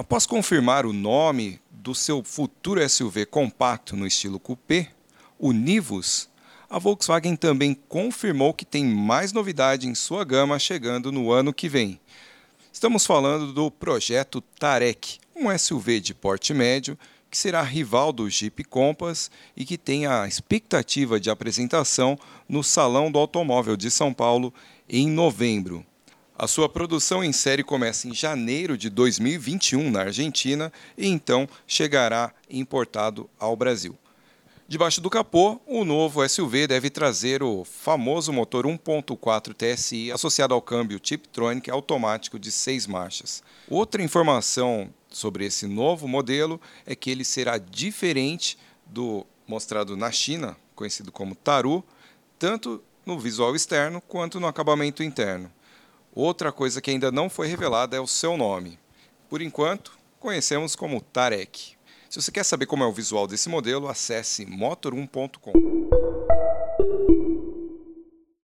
Após confirmar o nome do seu futuro SUV compacto no estilo coupé, o Nivus, a Volkswagen também confirmou que tem mais novidade em sua gama chegando no ano que vem. Estamos falando do projeto Tarek, um SUV de porte médio que será rival do Jeep Compass e que tem a expectativa de apresentação no Salão do Automóvel de São Paulo em novembro. A sua produção em série começa em janeiro de 2021 na Argentina e então chegará importado ao Brasil. Debaixo do capô, o novo SUV deve trazer o famoso motor 1.4 TSI associado ao câmbio Tiptronic automático de seis marchas. Outra informação sobre esse novo modelo é que ele será diferente do mostrado na China, conhecido como Taru, tanto no visual externo quanto no acabamento interno. Outra coisa que ainda não foi revelada é o seu nome. Por enquanto, conhecemos como Tarek. Se você quer saber como é o visual desse modelo, acesse motor1.com.